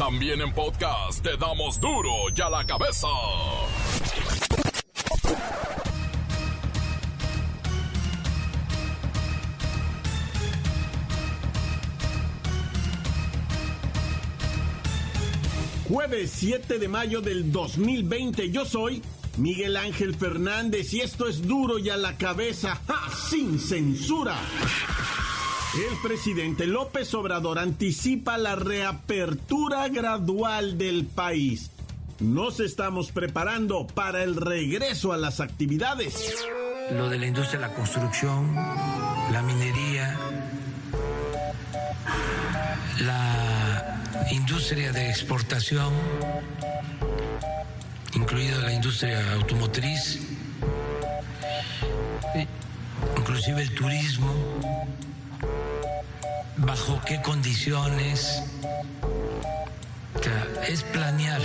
También en podcast te damos duro y a la cabeza. Jueves 7 de mayo del 2020. Yo soy Miguel Ángel Fernández y esto es duro y a la cabeza, sin censura. El presidente López Obrador anticipa la reapertura gradual del país. Nos estamos preparando para el regreso a las actividades. Lo de la industria de la construcción, la minería, la industria de exportación, incluida la industria automotriz, inclusive el turismo, bajo qué condiciones. es planear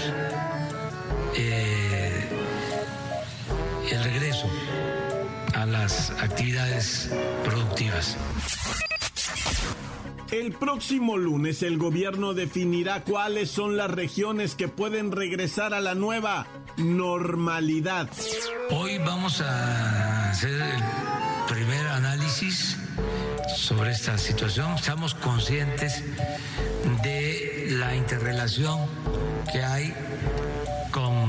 eh, el regreso a las actividades productivas. El próximo lunes el gobierno definirá cuáles son las regiones que pueden regresar a la nueva normalidad. Hoy vamos a hacer el primer análisis sobre esta situación. Estamos conscientes de la interrelación que hay con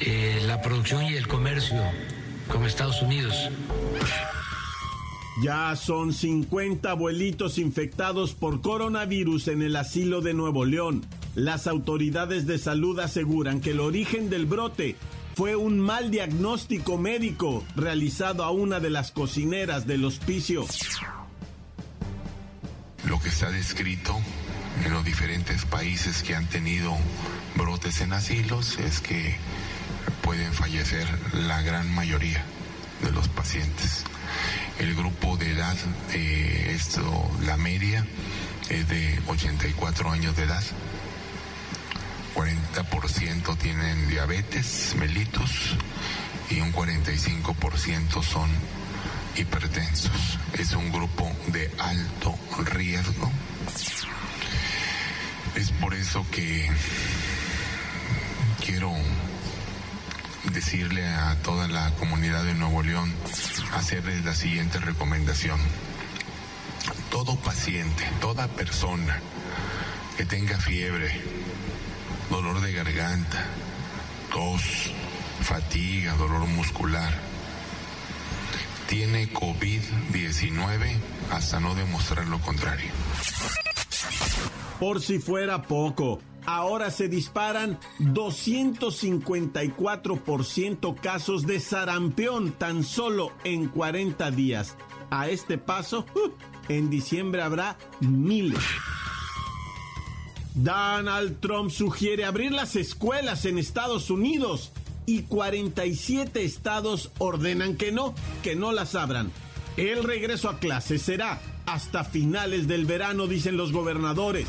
eh, la producción y el comercio con Estados Unidos. Ya son 50 abuelitos infectados por coronavirus en el asilo de Nuevo León. Las autoridades de salud aseguran que el origen del brote fue un mal diagnóstico médico realizado a una de las cocineras del hospicio. Lo que está descrito en los diferentes países que han tenido brotes en asilos es que pueden fallecer la gran mayoría de los pacientes. El grupo de edad de esto, la media, es de 84 años de edad. 40% tienen diabetes mellitus y un 45% son hipertensos. Es un grupo de alto riesgo. Es por eso que quiero decirle a toda la comunidad de Nuevo León, hacerles la siguiente recomendación. Todo paciente, toda persona que tenga fiebre, dolor de garganta, tos, fatiga, dolor muscular, tiene COVID-19 hasta no demostrar lo contrario. Por si fuera poco, ahora se disparan 254% casos de sarampión tan solo en 40 días. A este paso, uh, en diciembre habrá miles. Donald Trump sugiere abrir las escuelas en Estados Unidos y 47 estados ordenan que no, que no las abran. El regreso a clases será hasta finales del verano, dicen los gobernadores.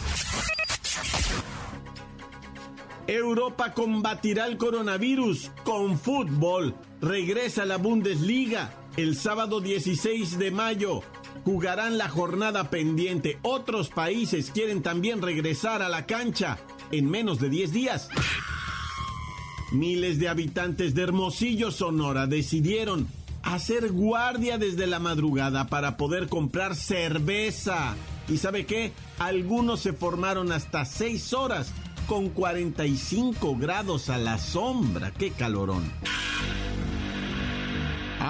Europa combatirá el coronavirus con fútbol. Regresa la Bundesliga el sábado 16 de mayo. Jugarán la jornada pendiente. Otros países quieren también regresar a la cancha en menos de 10 días. Miles de habitantes de Hermosillo, Sonora, decidieron hacer guardia desde la madrugada para poder comprar cerveza. ¿Y sabe qué? Algunos se formaron hasta 6 horas con 45 grados a la sombra. ¡Qué calorón!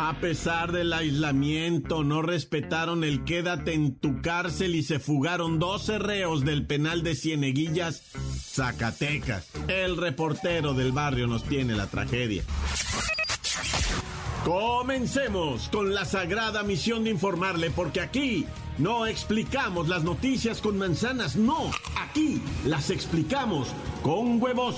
A pesar del aislamiento, no respetaron el quédate en tu cárcel y se fugaron 12 reos del penal de Cieneguillas, Zacatecas. El reportero del barrio nos tiene la tragedia. Comencemos con la sagrada misión de informarle, porque aquí no explicamos las noticias con manzanas, no, aquí las explicamos con huevos.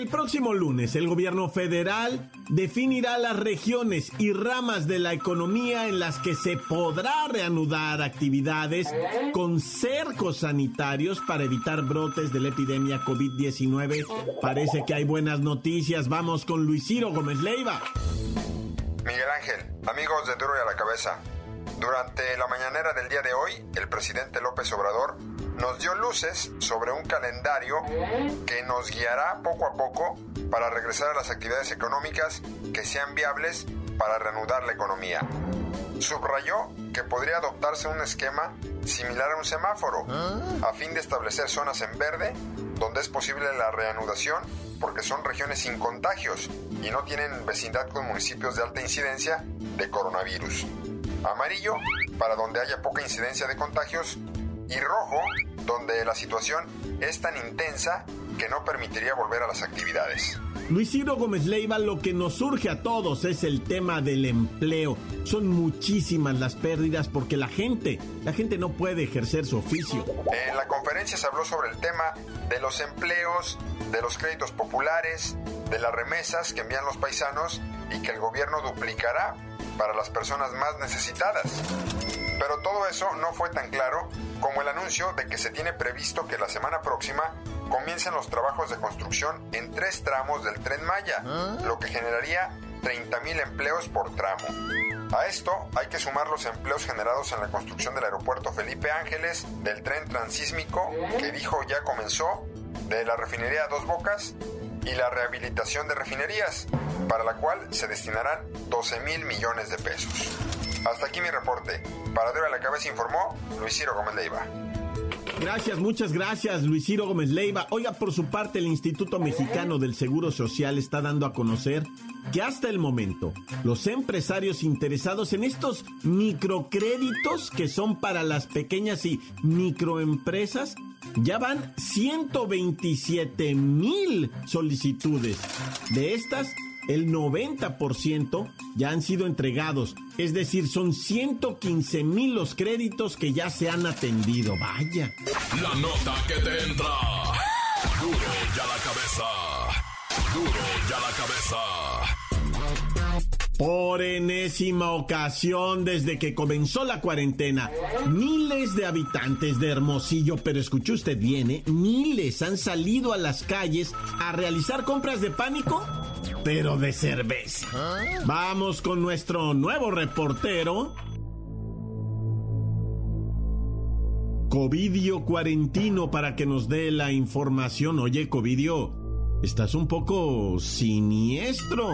El próximo lunes el gobierno federal definirá las regiones y ramas de la economía en las que se podrá reanudar actividades con cercos sanitarios para evitar brotes de la epidemia COVID-19. Parece que hay buenas noticias. Vamos con Luis Ciro Gómez Leiva. Miguel Ángel, amigos de Duro y a la Cabeza. Durante la mañanera del día de hoy, el presidente López Obrador nos dio luces sobre un calendario que nos guiará poco a poco para regresar a las actividades económicas que sean viables para reanudar la economía. Subrayó que podría adoptarse un esquema similar a un semáforo, a fin de establecer zonas en verde donde es posible la reanudación porque son regiones sin contagios y no tienen vecindad con municipios de alta incidencia de coronavirus amarillo para donde haya poca incidencia de contagios y rojo donde la situación es tan intensa que no permitiría volver a las actividades. Luis Ciro Gómez Leiva, lo que nos surge a todos es el tema del empleo. Son muchísimas las pérdidas porque la gente, la gente no puede ejercer su oficio. En la conferencia se habló sobre el tema de los empleos, de los créditos populares, de las remesas que envían los paisanos y que el gobierno duplicará para las personas más necesitadas. Pero todo eso no fue tan claro como el anuncio de que se tiene previsto que la semana próxima comiencen los trabajos de construcción en tres tramos del tren Maya, lo que generaría 30.000 empleos por tramo. A esto hay que sumar los empleos generados en la construcción del aeropuerto Felipe Ángeles, del tren transísmico que dijo ya comenzó, de la refinería Dos Bocas y la rehabilitación de refinerías, para la cual se destinarán 12 mil millones de pesos. Hasta aquí mi reporte. Para a la cabeza informó Luis Ciro Gómez Leiva. Gracias, muchas gracias, Luis Ciro Gómez Leiva. Oiga, por su parte, el Instituto Mexicano del Seguro Social está dando a conocer que hasta el momento los empresarios interesados en estos microcréditos que son para las pequeñas y microempresas ya van 127 mil solicitudes. De estas, el 90% ya han sido entregados. Es decir, son 115 mil los créditos que ya se han atendido. Vaya. La nota que te entra. Duro ya la cabeza. Duro ya la cabeza. Por enésima ocasión desde que comenzó la cuarentena, miles de habitantes de Hermosillo, pero escuchó usted bien, ¿eh? miles han salido a las calles a realizar compras de pánico, pero de cerveza. Vamos con nuestro nuevo reportero. Covidio Cuarentino para que nos dé la información. Oye, Covidio, estás un poco siniestro.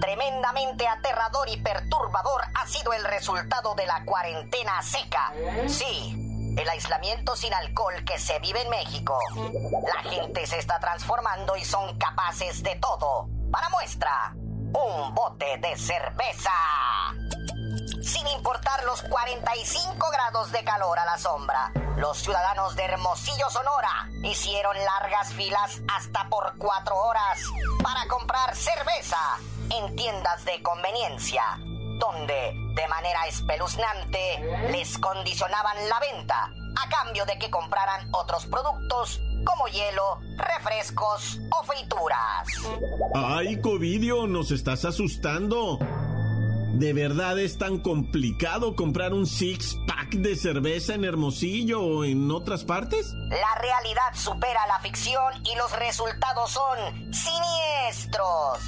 Tremendamente aterrador y perturbador ha sido el resultado de la cuarentena seca. Sí, el aislamiento sin alcohol que se vive en México. La gente se está transformando y son capaces de todo. Para muestra, un bote de cerveza. Sin importar los 45 grados de calor a la sombra, los ciudadanos de Hermosillo, Sonora, hicieron largas filas hasta por cuatro horas para comprar cerveza en tiendas de conveniencia, donde de manera espeluznante les condicionaban la venta a cambio de que compraran otros productos como hielo, refrescos o frituras. ¡Ay, Covidio! Nos estás asustando. ¿De verdad es tan complicado comprar un six-pack de cerveza en Hermosillo o en otras partes? La realidad supera la ficción y los resultados son siniestros.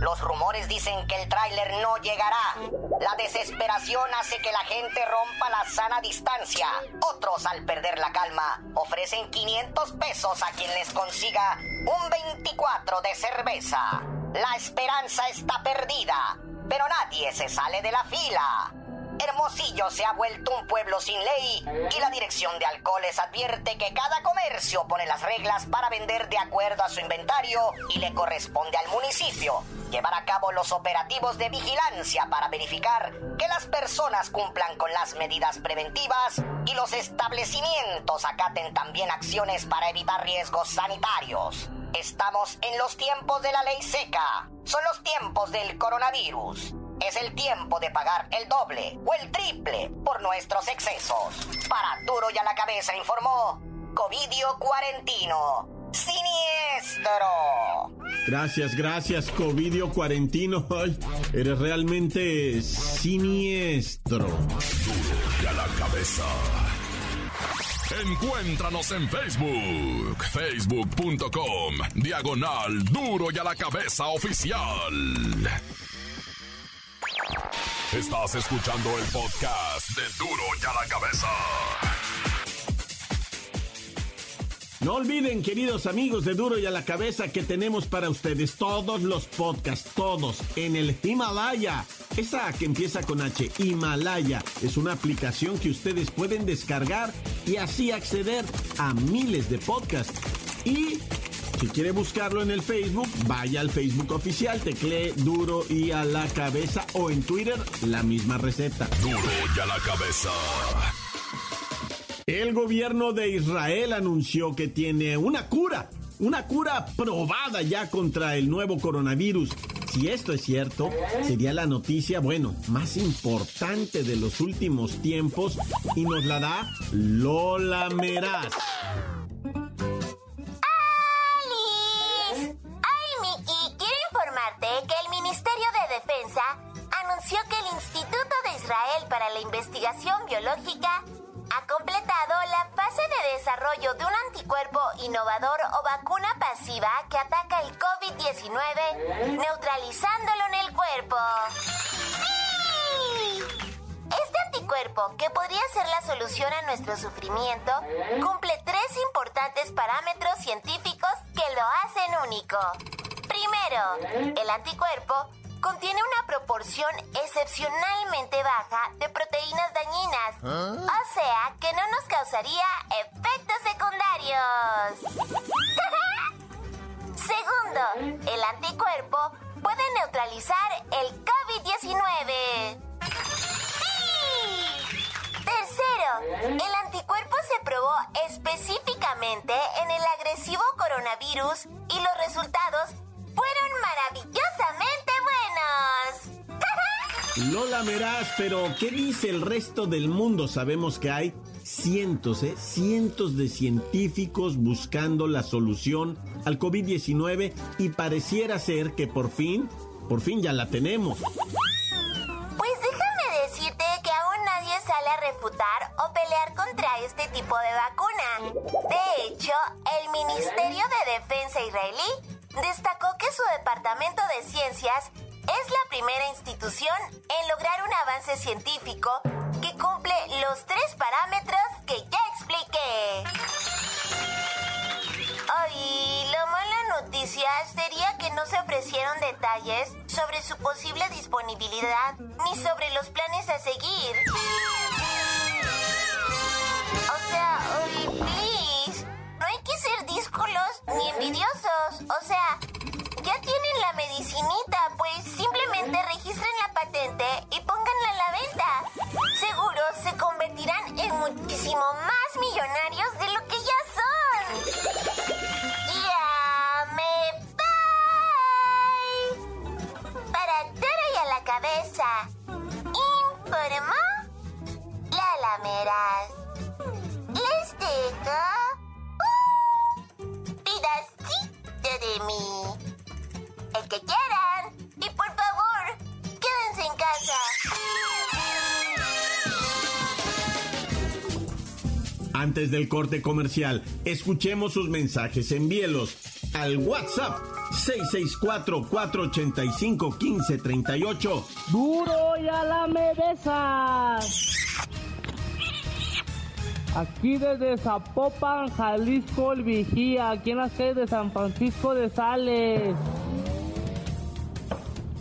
Los rumores dicen que el tráiler no llegará. La desesperación hace que la gente rompa la sana distancia. Otros, al perder la calma, ofrecen 500 pesos a quien les consiga un 24 de cerveza. La esperanza está perdida, pero nadie se sale de la fila. Hermosillo se ha vuelto un pueblo sin ley y la Dirección de Alcoholes advierte que cada comercio pone las reglas para vender de acuerdo a su inventario y le corresponde al municipio llevar a cabo los operativos de vigilancia para verificar que las personas cumplan con las medidas preventivas y los establecimientos acaten también acciones para evitar riesgos sanitarios. Estamos en los tiempos de la ley seca. Son los tiempos del coronavirus. Es el tiempo de pagar el doble o el triple por nuestros excesos. Para duro y a la cabeza informó Covidio Cuarentino. Siniestro. Gracias, gracias, Covidio Cuarentino. Ay, eres realmente siniestro. Y a la cabeza. Encuéntranos en Facebook, facebook.com, diagonal duro y a la cabeza oficial. Estás escuchando el podcast de duro y a la cabeza. No olviden, queridos amigos de Duro y a la Cabeza, que tenemos para ustedes todos los podcasts, todos, en el Himalaya. Esa que empieza con H, Himalaya, es una aplicación que ustedes pueden descargar y así acceder a miles de podcasts. Y si quiere buscarlo en el Facebook, vaya al Facebook oficial, teclee Duro y a la Cabeza o en Twitter la misma receta. Duro y a la Cabeza. El gobierno de Israel anunció que tiene una cura, una cura probada ya contra el nuevo coronavirus. Si esto es cierto, sería la noticia, bueno, más importante de los últimos tiempos y nos la da Lola Meraz. La Investigación Biológica ha completado la fase de desarrollo de un anticuerpo innovador o vacuna pasiva que ataca el COVID-19, neutralizándolo en el cuerpo. Este anticuerpo, que podría ser la solución a nuestro sufrimiento, cumple tres importantes parámetros científicos que lo hacen único. Primero, el anticuerpo contiene una proporción excepcionalmente baja de proteínas dañinas, o sea que no nos causaría efectos secundarios. Segundo, el anticuerpo puede neutralizar el COVID-19. Tercero, el anticuerpo se probó específicamente en el agresivo coronavirus y los resultados fueron maravillosamente buenos. Lola Meraz, pero ¿qué dice el resto del mundo? Sabemos que hay cientos, ¿eh? cientos de científicos buscando la solución al COVID-19 y pareciera ser que por fin, por fin ya la tenemos. Pues déjame decirte que aún nadie sale a refutar o pelear contra este tipo de vacuna. De hecho, el Ministerio de Defensa israelí destacó que su Departamento de Ciencias es la primera institución en lograr un avance científico que cumple los tres parámetros que ya expliqué. Ay, la mala noticia sería que no se ofrecieron detalles sobre su posible disponibilidad ni sobre los planes a seguir. O sea, ay, please, no hay que ser díscolos ni envidiosos. O sea, ya tienen la medicinita, pues simplemente registren la patente y pónganla a la venta. Seguro se convertirán en muchísimo más millonarios de lo que ya son. Antes del corte comercial, escuchemos sus mensajes. Envíelos al WhatsApp 664-485-1538. Duro y a la medesa. Aquí desde Zapopan, Jalisco, el Vigía, aquí en la sede de San Francisco de Sales.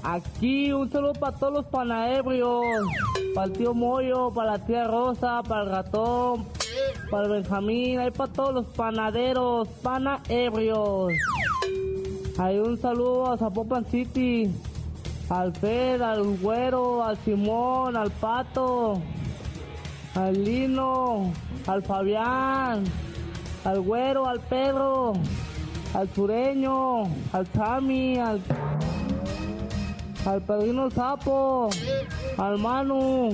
Aquí un saludo para todos los panaebrios, para el tío Moyo, para la tía Rosa, para el ratón, para Benjamín, ahí para todos los panaderos, panaebrios. Hay un saludo a Zapopan City, al Fed, al Güero, al Simón, al Pato, al Lino, al Fabián, al Güero, al Pedro, al Sureño, al Sammy, al al Pedrino Sapo, al Manu,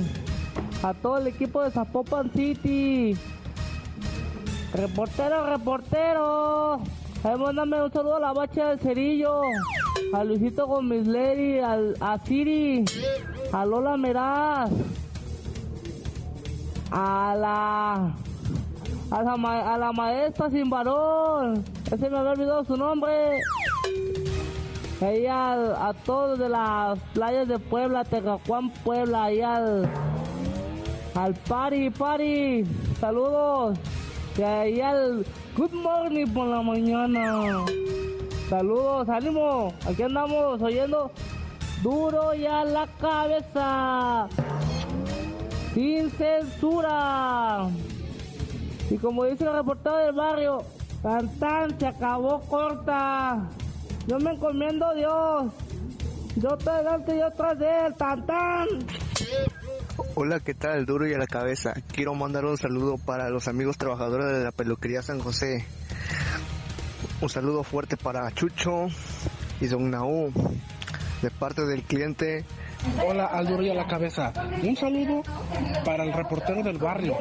a todo el equipo de Zapopan City. Reportero, reportero, Ahí un saludo a la bacha del cerillo, a Luisito Lady, al, a Siri, a Lola Meraz, a la a la, ma- a la maestra sin varón, ese me había olvidado su nombre. Ahí a todos de las playas de Puebla, Tecacuán, Puebla, ahí al, al Pari, Pari, saludos. Ahí al Good Morning por la mañana. Saludos, ánimo, aquí andamos oyendo duro y a la cabeza. Sin censura. Y como dice el reportero del barrio, tan se acabó corta. Yo me encomiendo a Dios. Yo estoy delante y yo tras de él, tan tan. Hola, ¿qué tal? Duro y a la cabeza. Quiero mandar un saludo para los amigos trabajadores de la peluquería San José. Un saludo fuerte para Chucho y Don Naú, de parte del cliente. Hola, al duro y a la cabeza. Un saludo para el reportero del barrio,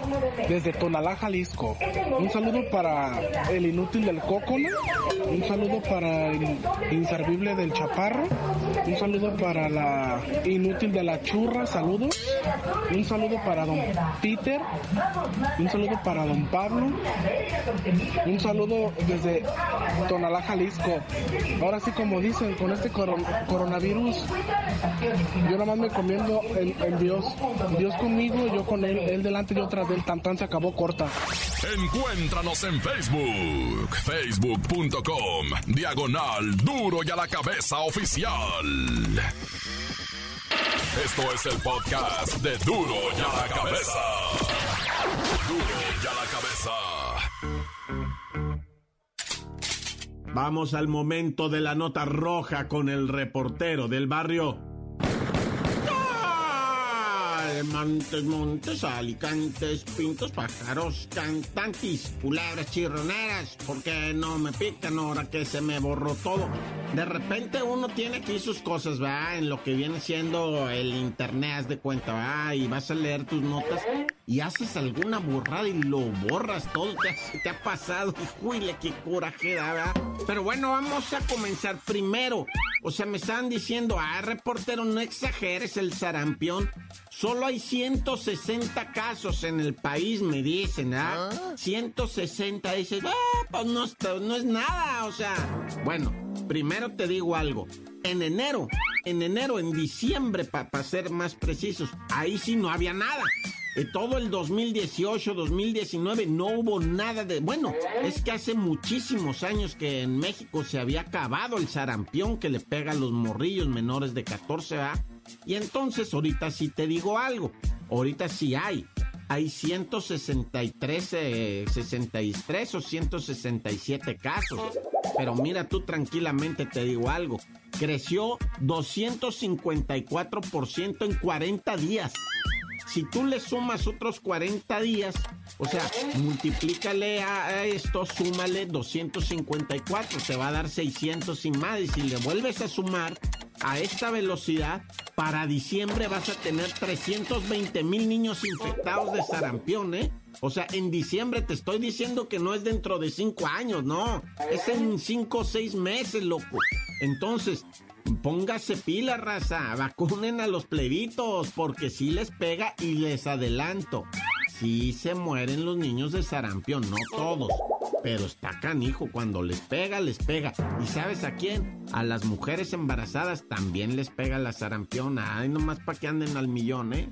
desde Tonalá, Jalisco. Un saludo para el inútil del Cócono. Un saludo para el inservible del Chaparro. Un saludo para la inútil de la Churra. Saludos. Un saludo para don Peter. Un saludo para don Pablo. Un saludo desde Tonalá, Jalisco. Ahora sí, como dicen, con este coron- coronavirus, yo nada más me comiendo en, en Dios. Dios conmigo, yo con él, él delante y yo tras de él. Tan tan se acabó corta. Encuéntranos en Facebook, facebook.com, diagonal duro y a la cabeza oficial. Esto es el podcast de duro y a la cabeza. Duro y a la cabeza. Vamos al momento de la nota roja con el reportero del barrio. Montes, montes, alicantes, pintos, pájaros, cantantes, culebras, chirroneras. ¿Por qué no me pican ahora que se me borró todo? De repente uno tiene aquí sus cosas, ¿verdad? En lo que viene siendo el internet, haz de cuenta, ¿verdad? Y vas a leer tus notas y haces alguna burrada y lo borras todo. Te, te ha pasado, híjole, qué coraje da, ¿verdad? Pero bueno, vamos a comenzar primero. O sea, me estaban diciendo, ah, reportero, no exageres el sarampión. Solo hay 160 casos en el país, me dicen, ¿ah? 160, dices, ah, pues no, no es nada, o sea. Bueno, primero te digo algo. En enero, en enero, en diciembre, para ser más precisos, ahí sí no había nada. Eh, todo el 2018, 2019 no hubo nada de... Bueno, es que hace muchísimos años que en México se había acabado el sarampión que le pega a los morrillos menores de 14 a Y entonces ahorita sí te digo algo. Ahorita sí hay. Hay 163, eh, 63 o 167 casos. Pero mira tú tranquilamente te digo algo. Creció 254% en 40 días. Si tú le sumas otros 40 días, o sea, multiplícale a, esto, súmale 254, te va a dar 600 y más. Y si le vuelves a sumar a esta velocidad, para diciembre vas a tener 320 mil niños infectados de sarampión, ¿eh? O sea, en diciembre te estoy diciendo que no es dentro de 5 años, no. Es en 5 o 6 meses, loco. Entonces, Póngase pila, raza. Vacunen a los plebitos, porque sí les pega y les adelanto. Sí se mueren los niños de sarampión, no todos. Pero está canijo, cuando les pega, les pega. ¿Y sabes a quién? A las mujeres embarazadas también les pega la sarampión. Ay, nomás para que anden al millón, ¿eh?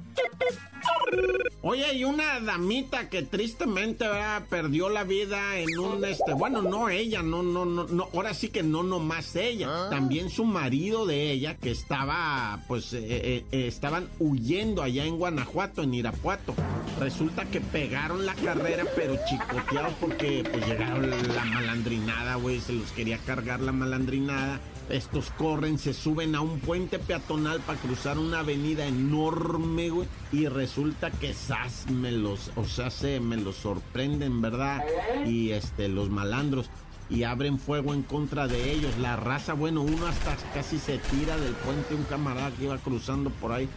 Oye, hay una damita que tristemente ¿verdad? perdió la vida en un este, bueno, no ella, no, no, no, no, ahora sí que no nomás ella, también su marido de ella que estaba, pues, eh, eh, eh, estaban huyendo allá en Guanajuato, en Irapuato. Resulta que pegaron la carrera, pero chicoteados porque pues llegaron la malandrinada, güey, se los quería cargar la malandrinada. Estos corren, se suben a un puente peatonal para cruzar una avenida enorme, güey. Y resulta que sas me los, o sea, se me los sorprenden, ¿verdad? Y este, los malandros. Y abren fuego en contra de ellos. La raza, bueno, uno hasta casi se tira del puente, un camarada que iba cruzando por ahí.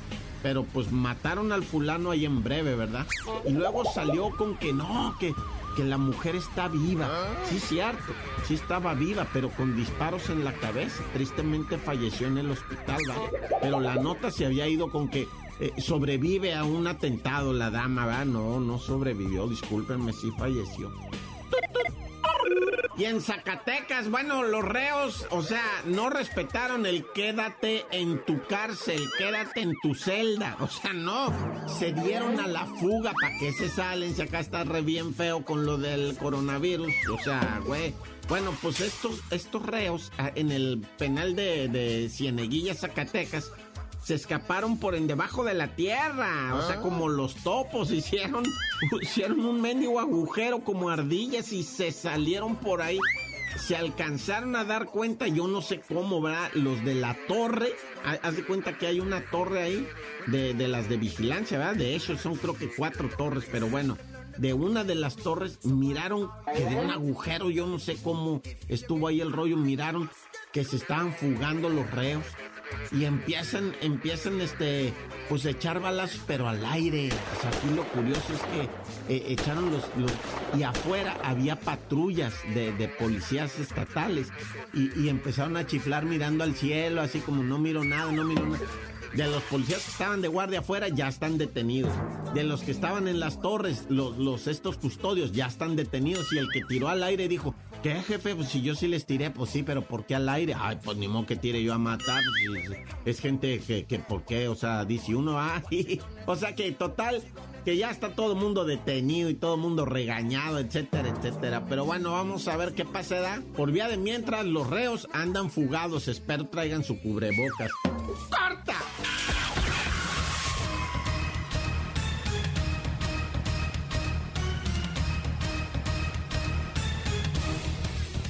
Pero pues mataron al fulano ahí en breve, ¿verdad? Y luego salió con que no, que que la mujer está viva. Sí, cierto, sí estaba viva, pero con disparos en la cabeza. Tristemente falleció en el hospital, ¿vale? Pero la nota se había ido con que eh, sobrevive a un atentado la dama, ¿va? No, no sobrevivió, discúlpenme, sí falleció. Y en Zacatecas, bueno, los reos, o sea, no respetaron el quédate en tu cárcel, quédate en tu celda. O sea, no, se dieron a la fuga. ¿Para qué se salen si acá está re bien feo con lo del coronavirus? O sea, güey. Bueno, pues estos, estos reos ah, en el penal de, de Cieneguilla, Zacatecas, se escaparon por en debajo de la tierra. O sea, como los topos hicieron, hicieron un mendigo agujero como ardillas y se salieron por ahí. Se alcanzaron a dar cuenta, yo no sé cómo, ¿verdad? Los de la torre, haz de cuenta que hay una torre ahí de, de las de vigilancia, ¿verdad? De hecho, son creo que cuatro torres, pero bueno, de una de las torres miraron que de un agujero, yo no sé cómo estuvo ahí el rollo, miraron que se estaban fugando los reos y empiezan, empiezan, este, pues echar balas, pero al aire. O sea, aquí lo curioso es que eh, echaron los, y afuera había patrullas de, policías estatales y, empezaron a chiflar mirando al cielo, así como no miro nada, no miro nada. De los policías que estaban de guardia afuera ya están detenidos. De los que estaban en las torres, los estos custodios ya están detenidos. Y el que tiró al aire dijo, ¿qué jefe? Pues si yo sí les tiré, pues sí, pero ¿por qué al aire? Ay, pues ni modo que tire yo a matar. Pues, es, gente que, que, ¿por qué? O sea, dice uno, ah, o sea que total, que ya está todo el mundo detenido y todo el mundo regañado, etcétera, etcétera. Pero bueno, vamos a ver qué pasa. Por vía de mientras, los reos andan fugados. Espero traigan su cubrebocas. ¡Corta!